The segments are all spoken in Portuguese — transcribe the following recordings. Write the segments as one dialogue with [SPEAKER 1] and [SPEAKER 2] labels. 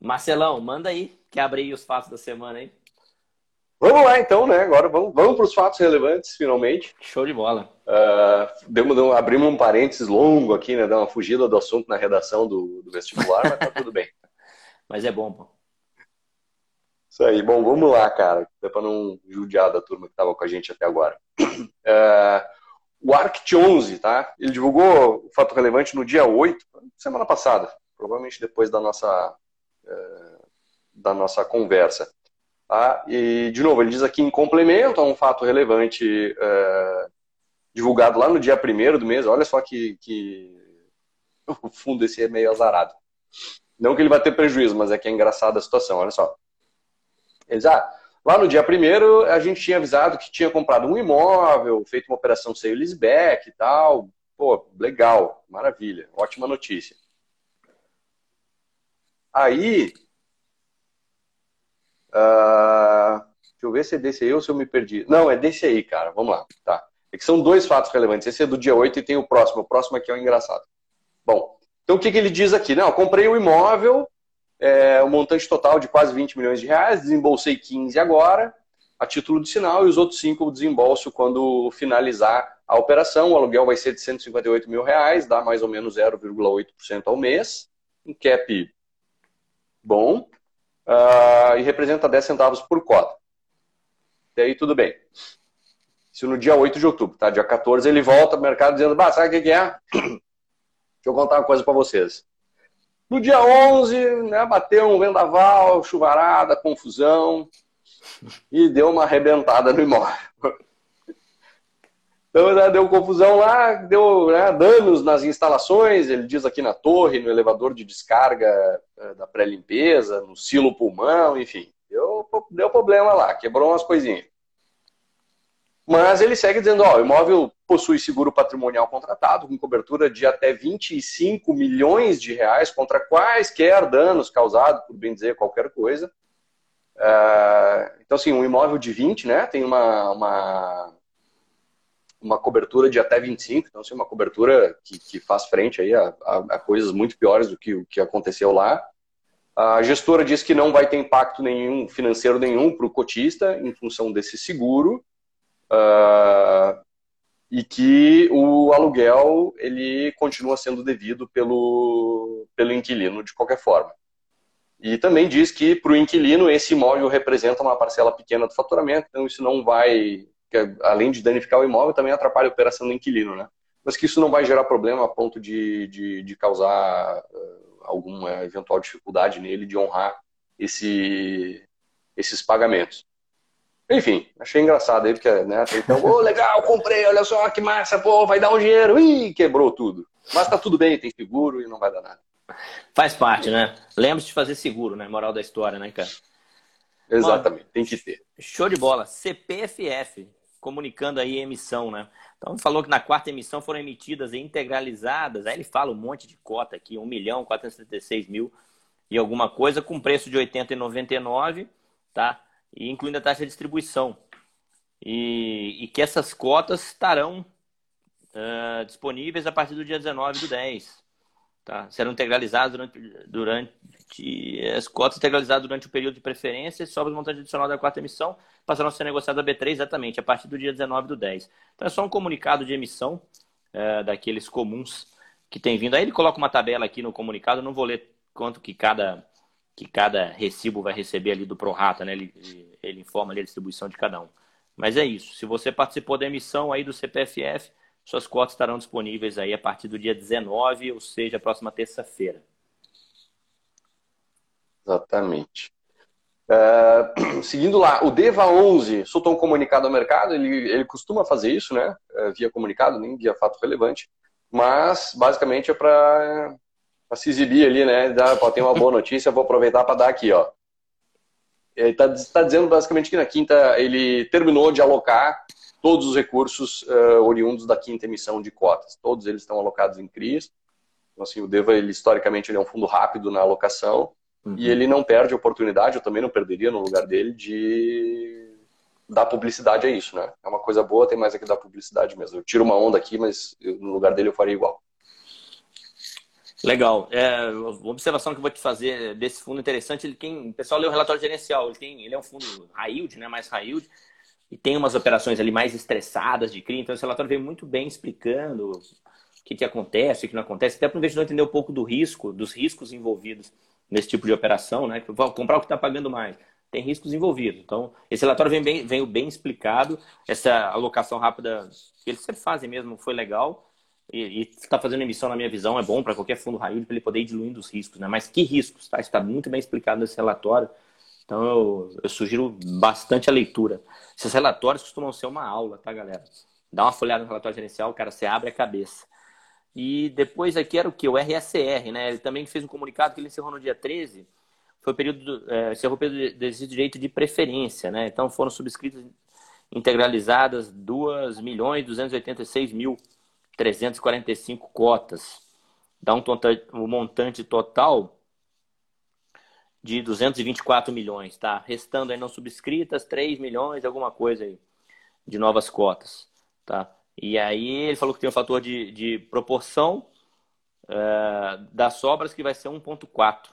[SPEAKER 1] Marcelão, manda aí, que abre aí os fatos da semana, hein?
[SPEAKER 2] Vamos lá então, né? Agora vamos, vamos para os fatos relevantes, finalmente.
[SPEAKER 1] Show de bola.
[SPEAKER 2] Uh, demos, abrimos um parênteses longo aqui, né? Dar uma fugida do assunto na redação do, do vestibular, mas tá tudo bem.
[SPEAKER 1] Mas é bom, pô.
[SPEAKER 2] Isso aí. Bom, vamos lá, cara. Para não judiar da turma que estava com a gente até agora. Uh, o ARCT 11, tá? Ele divulgou o fato relevante no dia 8, semana passada, provavelmente depois da nossa, da nossa conversa. Tá? E, de novo, ele diz aqui em complemento a um fato relevante uh, divulgado lá no dia 1 do mês. Olha só que, que o fundo esse é meio azarado. Não que ele vai ter prejuízo, mas é que é engraçada a situação. Olha só. Eles, ah, lá no dia 1 a gente tinha avisado que tinha comprado um imóvel, feito uma operação sale leaseback e tal. Pô, legal, maravilha, ótima notícia. Aí, Uh, deixa eu ver se é desse aí ou se eu me perdi. Não, é desse aí, cara. Vamos lá. Tá. É que são dois fatos relevantes. Esse é do dia 8 e tem o próximo. O próximo aqui é o engraçado. Bom, então o que, que ele diz aqui? Não, comprei o um imóvel, é, um montante total de quase 20 milhões de reais, desembolsei 15 agora, a título de sinal, e os outros 5 eu desembolso quando finalizar a operação. O aluguel vai ser de 158 mil reais, dá mais ou menos 0,8% ao mês. Um cap bom uh, e representa 10 centavos por cota. E aí tudo bem. Isso no dia 8 de outubro, tá? Dia 14 ele volta ao mercado dizendo, bah, sabe o que, é? Deixa eu contar uma coisa para vocês. No dia 11, né, bateu um vendaval, chuvarada, confusão, e deu uma arrebentada no imóvel. Então né, deu confusão lá, deu né, danos nas instalações, ele diz aqui na torre, no elevador de descarga da pré-limpeza, no silo pulmão, enfim. Deu, deu problema lá, quebrou umas coisinhas. Mas ele segue dizendo, ó, o imóvel possui seguro patrimonial contratado com cobertura de até 25 milhões de reais contra quaisquer danos causados, por bem dizer, qualquer coisa. É, então, assim, um imóvel de 20, né, tem uma, uma uma cobertura de até 25, então assim, uma cobertura que, que faz frente aí a, a, a, coisas muito piores do que o que aconteceu lá. A gestora diz que não vai ter impacto nenhum financeiro nenhum para o cotista em função desse seguro uh, e que o aluguel ele continua sendo devido pelo, pelo inquilino de qualquer forma. E também diz que para o inquilino esse imóvel representa uma parcela pequena do faturamento, então isso não vai além de danificar o imóvel, também atrapalha a operação do inquilino, né? Mas que isso não vai gerar problema a ponto de, de, de causar uh, alguma eventual dificuldade nele de honrar esse, esses pagamentos. Enfim, achei engraçado aí, porque, né, então, ô, oh, legal, comprei, olha só que massa, pô, vai dar um dinheiro, ih, quebrou tudo. Mas tá tudo bem, tem seguro e não vai dar nada.
[SPEAKER 1] Faz parte, né? Lembre-se de fazer seguro, né? Moral da história, né, cara?
[SPEAKER 2] Exatamente, Bom, tem que ter.
[SPEAKER 1] Show de bola. CPFF, comunicando aí a emissão, né? Então falou que na quarta emissão foram emitidas e integralizadas, aí ele fala um monte de cota aqui, 1 milhão 476 mil e alguma coisa, com preço de 80,99, tá? E incluindo a taxa de distribuição. E, e que essas cotas estarão uh, disponíveis a partir do dia 19 do 10. Tá? Serão integralizadas durante, durante as cotas integralizadas durante o período de preferência sobre o montante adicional da quarta emissão passarão a ser negociadas a B3 exatamente a partir do dia 19 do 10. Então é só um comunicado de emissão é, daqueles comuns que tem vindo. Aí ele coloca uma tabela aqui no comunicado, não vou ler quanto que cada, que cada recibo vai receber ali do Prorata, né? Ele, ele informa ali a distribuição de cada um. Mas é isso. Se você participou da emissão aí do CPFF, suas cotas estarão disponíveis aí a partir do dia 19, ou seja, próxima terça-feira.
[SPEAKER 2] Exatamente. Uh, seguindo lá, o DEVA 11 soltou um comunicado ao mercado, ele, ele costuma fazer isso, né? Uh, via comunicado, nem via fato relevante, mas basicamente é para se exibir ali, né? Tem uma boa notícia, vou aproveitar para dar aqui, ó. Ele está tá dizendo basicamente que na quinta ele terminou de alocar todos os recursos uh, oriundos da quinta emissão de cotas. Todos eles estão alocados em CRIs. Então, assim, o DEVA, ele, historicamente, ele é um fundo rápido na alocação uhum. e ele não perde a oportunidade, eu também não perderia no lugar dele, de dar publicidade a isso, né? É uma coisa boa, tem mais aqui dar publicidade mesmo. Eu tiro uma onda aqui, mas eu, no lugar dele eu faria igual.
[SPEAKER 1] Legal. É, uma observação que eu vou te fazer desse fundo interessante, ele tem, o pessoal lê o relatório gerencial, ele, tem, ele é um fundo high yield, né, mais high yield, e tem umas operações ali mais estressadas de CRI, então esse relatório veio muito bem explicando o que, que acontece, o que não acontece, até para o investidor entender um pouco do risco, dos riscos envolvidos nesse tipo de operação, né, vou comprar o que está pagando mais, tem riscos envolvidos. Então, esse relatório vem bem, veio bem explicado, essa alocação rápida que eles sempre fazem mesmo foi legal, e está fazendo emissão, na minha visão, é bom para qualquer fundo raio para ele poder ir diluindo os riscos, né? Mas que riscos, tá? Está muito bem explicado nesse relatório. Então eu, eu, sugiro bastante a leitura. Esses relatórios costumam ser uma aula, tá, galera? Dá uma folhada no relatório gerencial, cara, você abre a cabeça. E depois aqui era o que? O RSR, né? Ele também fez um comunicado que ele encerrou no dia 13. Foi o período, é, encerrou o período de direito de preferência, né? Então foram subscritas integralizadas 2 milhões 286 mil 345 cotas. Dá um, um montante total de 224 milhões, tá? Restando aí não subscritas 3 milhões, alguma coisa aí de novas cotas, tá? E aí ele falou que tem um fator de, de proporção uh, das sobras que vai ser 1.4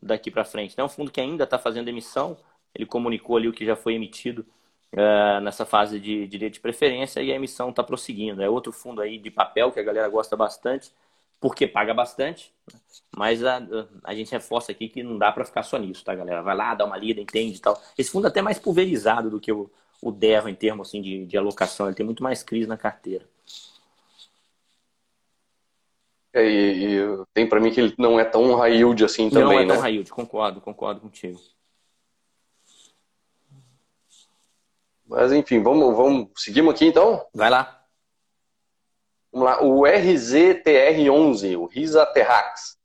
[SPEAKER 1] daqui para frente. É um fundo que ainda está fazendo emissão, ele comunicou ali o que já foi emitido uh, nessa fase de direito de preferência e a emissão está prosseguindo. É outro fundo aí de papel que a galera gosta bastante, porque paga bastante, mas a, a gente reforça aqui que não dá para ficar só nisso, tá, galera? Vai lá, dá uma lida, entende e tal. Esse fundo é até mais pulverizado do que o, o Deva em termos assim, de, de alocação, ele tem muito mais crise na carteira.
[SPEAKER 2] É, e, e, tem para mim que ele não é tão high yield assim também,
[SPEAKER 1] Não
[SPEAKER 2] é
[SPEAKER 1] tão
[SPEAKER 2] né?
[SPEAKER 1] high yield, concordo, concordo contigo.
[SPEAKER 2] Mas enfim, vamos, vamos seguimos aqui então?
[SPEAKER 1] Vai lá.
[SPEAKER 2] Vamos lá, o RZTR11, o RISA Terrax.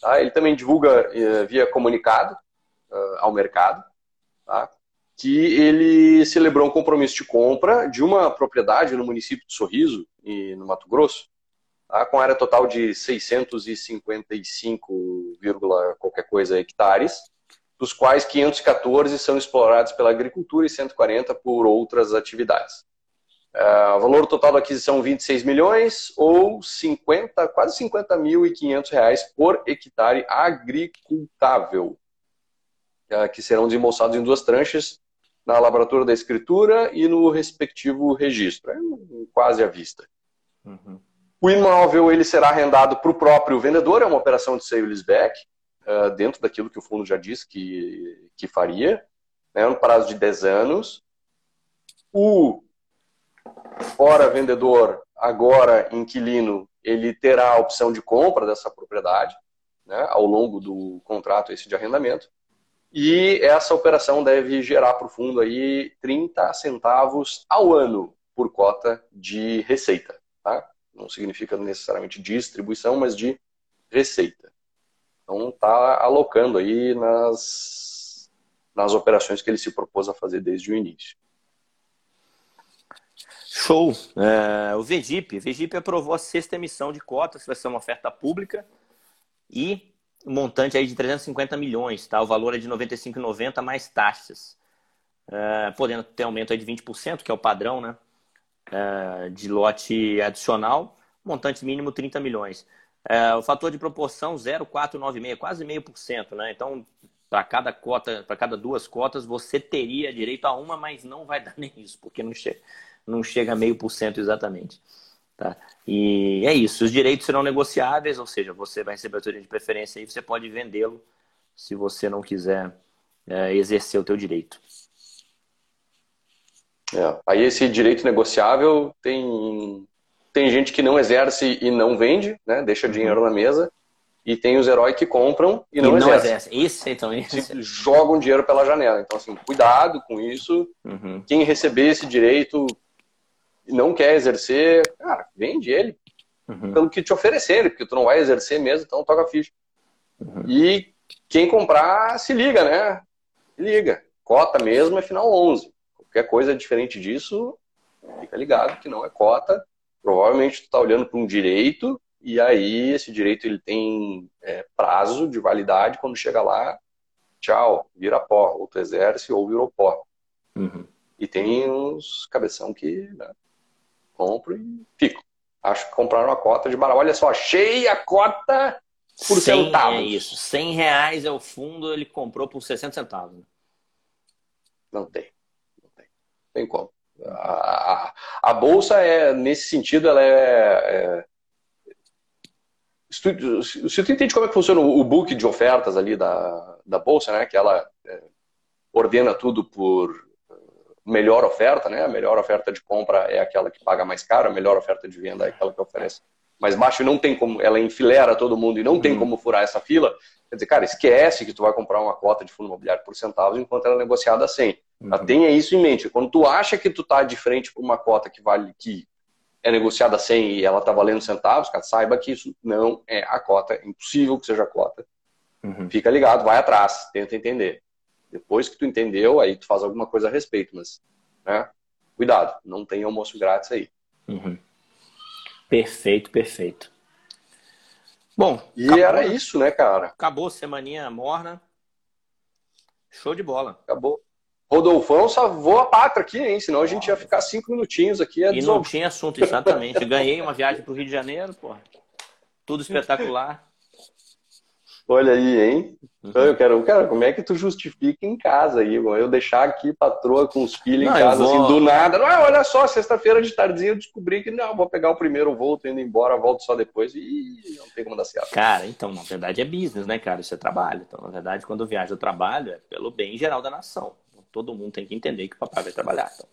[SPEAKER 2] Tá? Ele também divulga uh, via comunicado uh, ao mercado tá? Que ele celebrou um compromisso de compra de uma propriedade no município de Sorriso, no Mato Grosso, tá? com área total de 655, qualquer coisa hectares, dos quais 514 são explorados pela agricultura e 140 por outras atividades. Uh, valor total da aquisição 26 milhões ou 50, quase 50 mil e 500 reais por hectare agricultável, uh, que serão desembolsados em duas tranches na laboratória da escritura e no respectivo registro, é quase à vista. Uhum. O imóvel ele será arrendado para o próprio vendedor, é uma operação de sale leaseback, uh, dentro daquilo que o fundo já disse que, que faria, né, no prazo de 10 anos. O fora vendedor, agora inquilino, ele terá a opção de compra dessa propriedade né, ao longo do contrato esse de arrendamento. E essa operação deve gerar para o fundo aí 30 centavos ao ano por cota de receita. Tá? Não significa necessariamente distribuição, mas de receita. Então está alocando aí nas, nas operações que ele se propôs a fazer desde o início.
[SPEAKER 1] Show! É, o VGIP. O VGIP aprovou a sexta emissão de cotas, vai ser uma oferta pública, e montante aí de 350 milhões, tá? O valor é de 95,90 mais taxas. É, podendo ter aumento aí de 20%, que é o padrão, né? É, de lote adicional, montante mínimo 30 milhões. É, o fator de proporção 0,496, quase meio por cento, né? Então, para cada cota, para cada duas cotas, você teria direito a uma, mas não vai dar nem isso, porque não chega, não chega a meio por cento exatamente. Tá? E é isso. Os direitos serão negociáveis, ou seja, você vai receber a autoria de preferência e você pode vendê-lo se você não quiser é, exercer o teu direito.
[SPEAKER 2] É. Aí esse direito negociável tem tem gente que não exerce e não vende, né? Deixa uhum. dinheiro na mesa. E tem os heróis que compram e, e não, exercem. exerce.
[SPEAKER 1] Isso, então, isso.
[SPEAKER 2] Jogam dinheiro pela janela. Então, assim, cuidado com isso. Uhum. Quem receber esse direito não quer exercer, cara, vende ele. Uhum. Pelo que te oferecerem, porque tu não vai exercer mesmo, então toca ficha. Uhum. E quem comprar, se liga, né? Se liga. Cota mesmo é final 11. Qualquer coisa diferente disso, fica ligado que não é cota provavelmente tu está olhando para um direito e aí esse direito ele tem é, prazo de validade quando chega lá, tchau, vira pó, ou tu exerce ou virou pó. Uhum. E tem uns cabeção que né, compro e fico. Acho que compraram a cota de barato. Olha só, achei a cota
[SPEAKER 1] por 100, centavos. É isso, 100 reais é o fundo, ele comprou por 60 centavos.
[SPEAKER 2] Não tem. Não tem, tem como. A, a, a, bolsa é, nesse sentido, ela é, é se tu, se tu entende como é que funciona o book de ofertas ali da, da bolsa, né? Que ela é, ordena tudo por melhor oferta, né? A melhor oferta de compra é aquela que paga mais caro, a melhor oferta de venda é aquela que oferece mais baixo e não tem como, ela enfilera todo mundo e não uhum. tem como furar essa fila. Quer dizer, cara, esquece que tu vai comprar uma cota de fundo imobiliário por centavos enquanto ela é negociada a 100. Uhum. Tenha isso em mente. Quando tu acha que tu tá de frente para uma cota que vale que é negociada a 100 e ela tá valendo centavos, cara, saiba que isso não é a cota, é impossível que seja a cota. Uhum. Fica ligado, vai atrás, tenta entender. Depois que tu entendeu, aí tu faz alguma coisa a respeito, mas, né? Cuidado, não tem almoço grátis aí.
[SPEAKER 1] Uhum. Perfeito, perfeito. Bom,
[SPEAKER 2] e acabou, era isso, né, cara?
[SPEAKER 1] Acabou semaninha morna. Show de bola.
[SPEAKER 2] Acabou. Rodolfão salvou a pátria aqui, hein? Senão a gente ia ficar cinco minutinhos aqui.
[SPEAKER 1] E não tinha assunto, exatamente. Ganhei uma viagem para o Rio de Janeiro, pô. Tudo espetacular.
[SPEAKER 2] Olha aí, hein? Uhum. Eu quero, cara, como é que tu justifica em casa aí, Eu deixar aqui patroa com os filhos não, em casa, vou... assim, do nada. Não, olha só, sexta-feira de tardinha eu descobri que não, vou pegar o primeiro voo, tô indo embora, volto só depois e não tem como dar certo.
[SPEAKER 1] Cara, então, na verdade é business, né, cara? Isso é trabalho. Então, na verdade, quando eu viajo, eu trabalho é pelo bem geral da nação. Todo mundo tem que entender que o papai vai trabalhar. Então,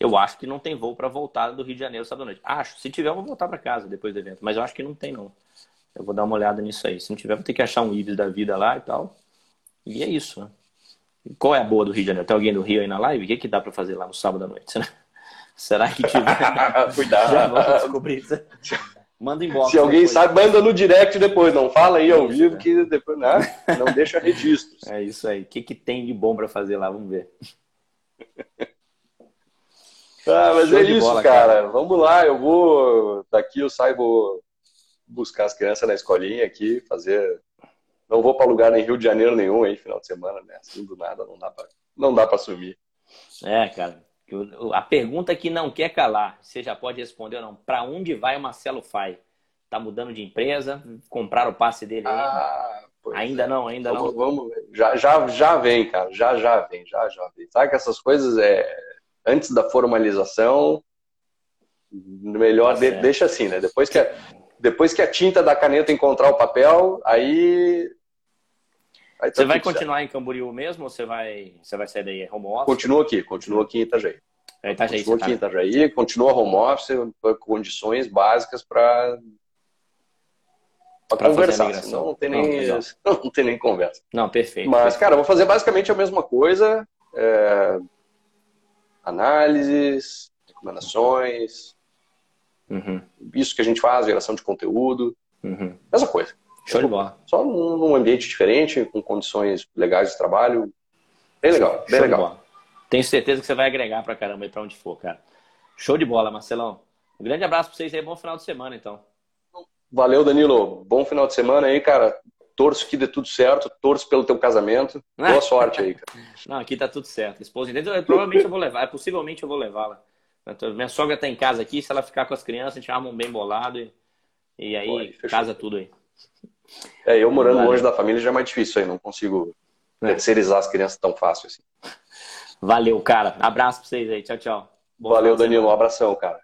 [SPEAKER 1] eu acho que não tem voo para voltar do Rio de Janeiro sábado à noite. Acho. Se tiver, eu vou voltar para casa depois do evento. Mas eu acho que não tem, não. Eu vou dar uma olhada nisso aí. Se não tiver, vou ter que achar um Ibis da vida lá e tal. E é isso, né? Qual é a boa do Rio de Janeiro? Tem alguém do Rio aí na live? O que, é que dá para fazer lá no sábado à noite? Será que tiver?
[SPEAKER 2] Cuidado. Já
[SPEAKER 1] vamos descobrir isso. Manda embora.
[SPEAKER 2] Se alguém depois. sabe, manda no direct depois. Não fala aí ao vivo que depois né? não deixa registros.
[SPEAKER 1] É isso aí. O que, que tem de bom para fazer lá? Vamos ver.
[SPEAKER 2] Ah, mas Show é isso, bola, cara. cara. Vamos lá. Eu vou. Daqui eu saio, vou buscar as crianças na escolinha aqui, fazer. Não vou para lugar em Rio de Janeiro nenhum aí, final de semana, né? Assim do nada, não dá para não dá para sumir.
[SPEAKER 1] É, cara. A pergunta que não quer calar, você já pode responder ou não. Para onde vai o Marcelo Fai? Tá mudando de empresa? Compraram o passe dele ainda? Ah, ainda é. não, ainda
[SPEAKER 2] vamos,
[SPEAKER 1] não.
[SPEAKER 2] Vamos, já, já, já vem, cara. Já, já vem, já, já vem. Sabe que essas coisas é antes da formalização, melhor tá de, deixa assim, né? Depois que, depois que a tinta da caneta encontrar o papel, aí.
[SPEAKER 1] aí tá você vai continuar certo. em Camboriú mesmo ou você vai, você vai sair daí home office?
[SPEAKER 2] Continua aqui, continua aqui em Itajaí.
[SPEAKER 1] É Itajaí
[SPEAKER 2] continua aqui tá... em Itajaí, continua home office, condições básicas para para conversar, senão não tem, nem, não, não, tem nem conversa.
[SPEAKER 1] Não, perfeito.
[SPEAKER 2] Mas,
[SPEAKER 1] perfeito.
[SPEAKER 2] cara, eu vou fazer basicamente a mesma coisa. É, análises, recomendações, uhum. isso que a gente faz, geração de conteúdo, uhum. essa coisa.
[SPEAKER 1] Show de bola.
[SPEAKER 2] Só num ambiente diferente, com condições legais de trabalho. Bem legal, bem Show legal.
[SPEAKER 1] Tenho certeza que você vai agregar pra caramba aí pra onde for, cara. Show de bola, Marcelão. Um grande abraço pra vocês aí, bom final de semana, então.
[SPEAKER 2] Valeu, Danilo. Bom final de semana aí, cara torço que dê tudo certo, torço pelo teu casamento. Boa sorte aí, cara.
[SPEAKER 1] Não, aqui tá tudo certo. Esposa? Provavelmente eu vou levar, possivelmente eu vou levá-la. Minha sogra tá em casa aqui, se ela ficar com as crianças, a gente arma um bem bolado e, e aí Oi, casa tudo aí.
[SPEAKER 2] É, eu morando Valeu. longe da família já é mais difícil aí, não consigo é. terceirizar as crianças tão fácil assim.
[SPEAKER 1] Valeu, cara. Abraço pra vocês aí. Tchau, tchau.
[SPEAKER 2] Boa Valeu, Danilo. Um abração, cara.